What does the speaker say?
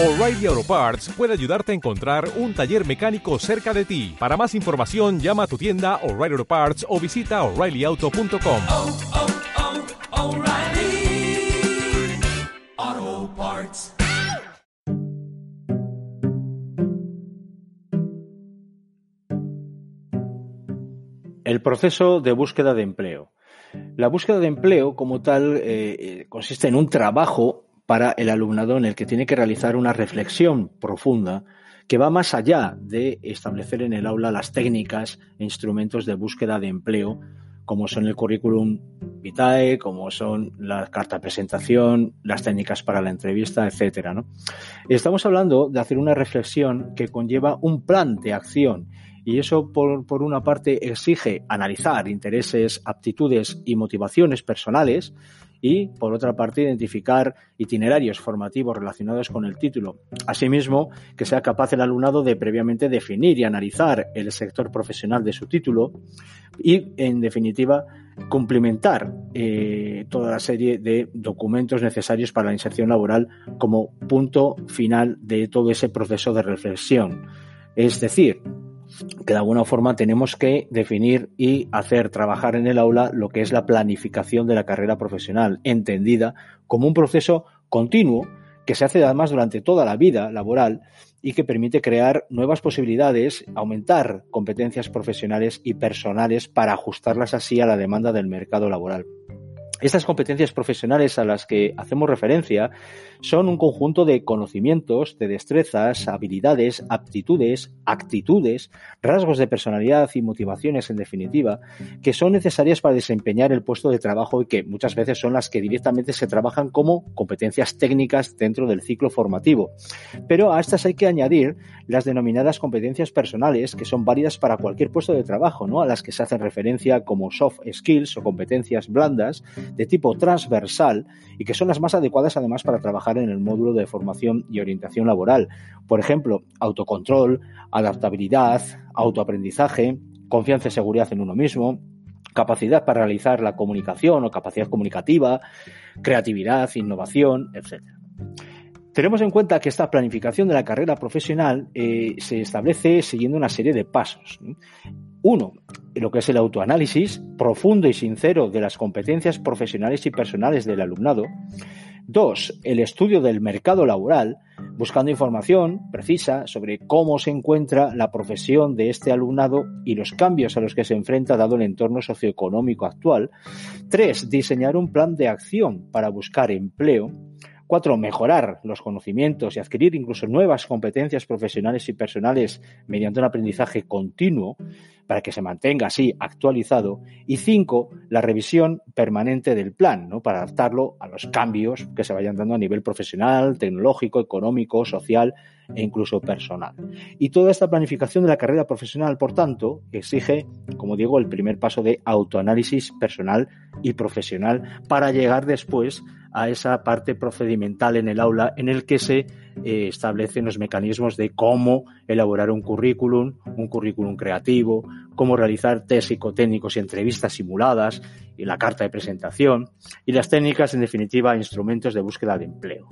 O'Reilly Auto Parts puede ayudarte a encontrar un taller mecánico cerca de ti. Para más información, llama a tu tienda O'Reilly Auto Parts o visita oreillyauto.com. oh, oh, Parts. El proceso de búsqueda de empleo. La búsqueda de empleo como tal eh, eh, consiste en un trabajo para el alumnado en el que tiene que realizar una reflexión profunda que va más allá de establecer en el aula las técnicas e instrumentos de búsqueda de empleo como son el currículum vitae, como son la carta de presentación, las técnicas para la entrevista, etcétera. ¿no? Estamos hablando de hacer una reflexión que conlleva un plan de acción y eso, por, por, una parte, exige analizar intereses, aptitudes y motivaciones personales y, por otra parte, identificar itinerarios formativos relacionados con el título. Asimismo, que sea capaz el alumnado de previamente definir y analizar el sector profesional de su título y, en definitiva, cumplimentar eh, toda la serie de documentos necesarios para la inserción laboral como punto final de todo ese proceso de reflexión. Es decir, que de alguna forma tenemos que definir y hacer trabajar en el aula lo que es la planificación de la carrera profesional, entendida como un proceso continuo que se hace además durante toda la vida laboral y que permite crear nuevas posibilidades, aumentar competencias profesionales y personales para ajustarlas así a la demanda del mercado laboral. Estas competencias profesionales a las que hacemos referencia son un conjunto de conocimientos, de destrezas, habilidades, aptitudes, actitudes, rasgos de personalidad y motivaciones en definitiva, que son necesarias para desempeñar el puesto de trabajo y que muchas veces son las que directamente se trabajan como competencias técnicas dentro del ciclo formativo. Pero a estas hay que añadir las denominadas competencias personales que son válidas para cualquier puesto de trabajo, ¿no? a las que se hacen referencia como soft skills o competencias blandas de tipo transversal y que son las más adecuadas además para trabajar en el módulo de formación y orientación laboral. Por ejemplo, autocontrol, adaptabilidad, autoaprendizaje, confianza y seguridad en uno mismo, capacidad para realizar la comunicación o capacidad comunicativa, creatividad, innovación, etc. Tenemos en cuenta que esta planificación de la carrera profesional eh, se establece siguiendo una serie de pasos. Uno, lo que es el autoanálisis profundo y sincero de las competencias profesionales y personales del alumnado. Dos, el estudio del mercado laboral, buscando información precisa sobre cómo se encuentra la profesión de este alumnado y los cambios a los que se enfrenta dado el entorno socioeconómico actual. Tres, diseñar un plan de acción para buscar empleo. Cuatro, mejorar los conocimientos y adquirir incluso nuevas competencias profesionales y personales mediante un aprendizaje continuo para que se mantenga así actualizado. Y cinco, la revisión permanente del plan, ¿no? para adaptarlo a los cambios que se vayan dando a nivel profesional, tecnológico, económico, social e incluso personal. Y toda esta planificación de la carrera profesional, por tanto, exige, como digo, el primer paso de autoanálisis personal y profesional para llegar después a esa parte procedimental en el aula en el que se eh, establecen los mecanismos de cómo elaborar un currículum, un currículum creativo, cómo realizar test psicotécnicos y entrevistas simuladas y la carta de presentación y las técnicas, en definitiva, instrumentos de búsqueda de empleo.